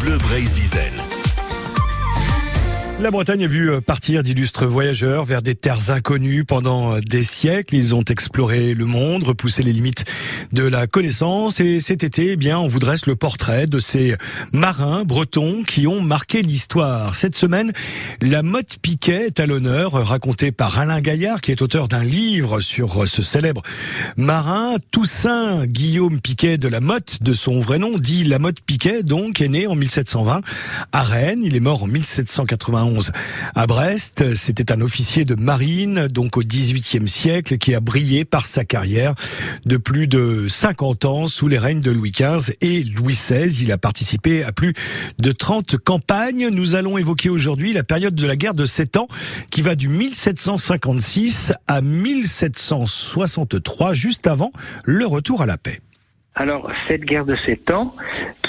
Bleu Brésil. La Bretagne a vu euh, partir d'illustres voyageurs vers des terres inconnues pendant euh, des siècles. Ils ont exploré le monde, repoussé les limites de la connaissance. Et cet été, eh bien, on vous dresse le portrait de ces marins bretons qui ont marqué l'histoire. Cette semaine, la motte Piquet est à l'honneur, racontée par Alain Gaillard, qui est auteur d'un livre sur ce célèbre marin. Toussaint Guillaume Piquet de la Motte, de son vrai nom, dit la Motte Piquet, donc, est né en 1720 à Rennes. Il est mort en 1791 à Brest. C'était un officier de marine, donc au XVIIIe siècle, qui a brillé par sa carrière de plus de 50 ans sous les règnes de Louis XV et Louis XVI. Il a participé à plus de 30 campagnes. Nous allons évoquer aujourd'hui la période de la guerre de 7 ans qui va du 1756 à 1763, juste avant le retour à la paix. Alors, cette guerre de sept ans,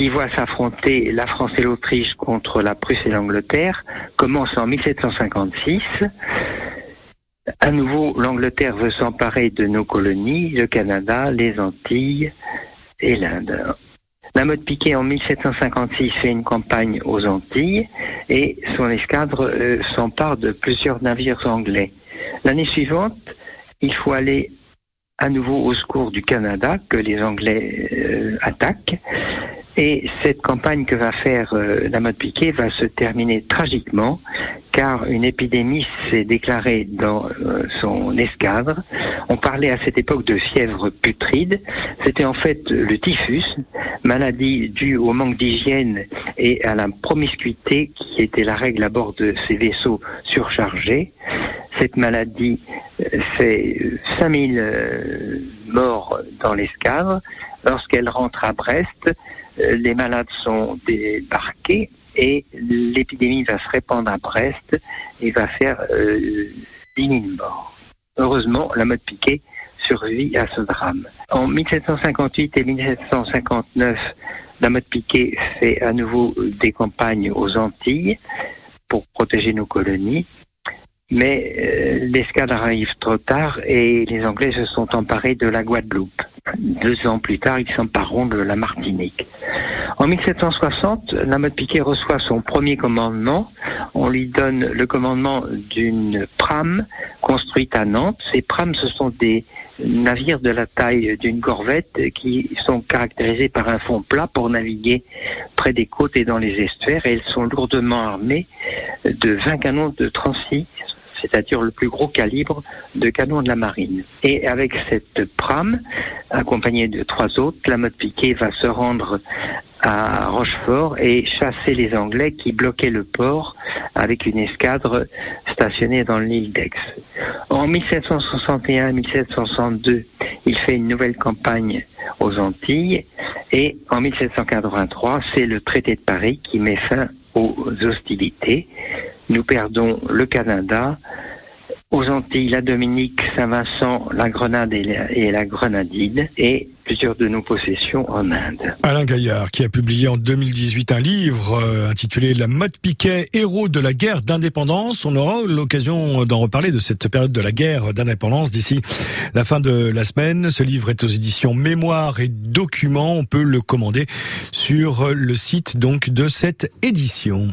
qui voit s'affronter la France et l'Autriche contre la Prusse et l'Angleterre, commence en 1756. À nouveau, l'Angleterre veut s'emparer de nos colonies, le Canada, les Antilles et l'Inde. La mode Piquet en 1756 fait une campagne aux Antilles et son escadre euh, s'empare de plusieurs navires anglais. L'année suivante, il faut aller à nouveau au secours du Canada que les Anglais euh, attaquent. Et cette campagne que va faire euh, la mode Piquet va se terminer tragiquement car une épidémie s'est déclarée dans euh, son escadre. On parlait à cette époque de fièvre putride. C'était en fait le typhus, maladie due au manque d'hygiène et à la promiscuité qui était la règle à bord de ces vaisseaux surchargés. Cette maladie fait 5000 euh, morts dans l'escadre. Lorsqu'elle rentre à Brest, euh, les malades sont débarqués et l'épidémie va se répandre à Brest et va faire euh, 10 000 morts. Heureusement, la mode Piquet survit à ce drame. En 1758 et 1759, la mode Piquet fait à nouveau des campagnes aux Antilles pour protéger nos colonies. Mais euh, l'escadre arrive trop tard et les Anglais se sont emparés de la Guadeloupe. Deux ans plus tard, ils s'empareront de la Martinique. En 1760, la mode Piquet reçoit son premier commandement. On lui donne le commandement d'une prame construite à Nantes. Ces prames, ce sont des navires de la taille d'une corvette qui sont caractérisés par un fond plat pour naviguer près des côtes et dans les estuaires et elles sont lourdement armées de 20 canons de 36 c'est-à-dire le plus gros calibre de canon de la marine. Et avec cette prame, accompagnée de trois autres, la mode piquée va se rendre à Rochefort et chasser les Anglais qui bloquaient le port avec une escadre stationnée dans l'île d'Aix. En 1761-1762, il fait une nouvelle campagne aux Antilles et en 1783, c'est le traité de Paris qui met fin aux hostilités. Nous perdons le Canada, aux Antilles, la Dominique, Saint-Vincent, la Grenade et la, Grenadine et plusieurs de nos possessions en Inde. Alain Gaillard, qui a publié en 2018 un livre euh, intitulé La mode Piquet, héros de la guerre d'indépendance. On aura l'occasion d'en reparler de cette période de la guerre d'indépendance d'ici la fin de la semaine. Ce livre est aux éditions Mémoire et Documents. On peut le commander sur le site donc de cette édition.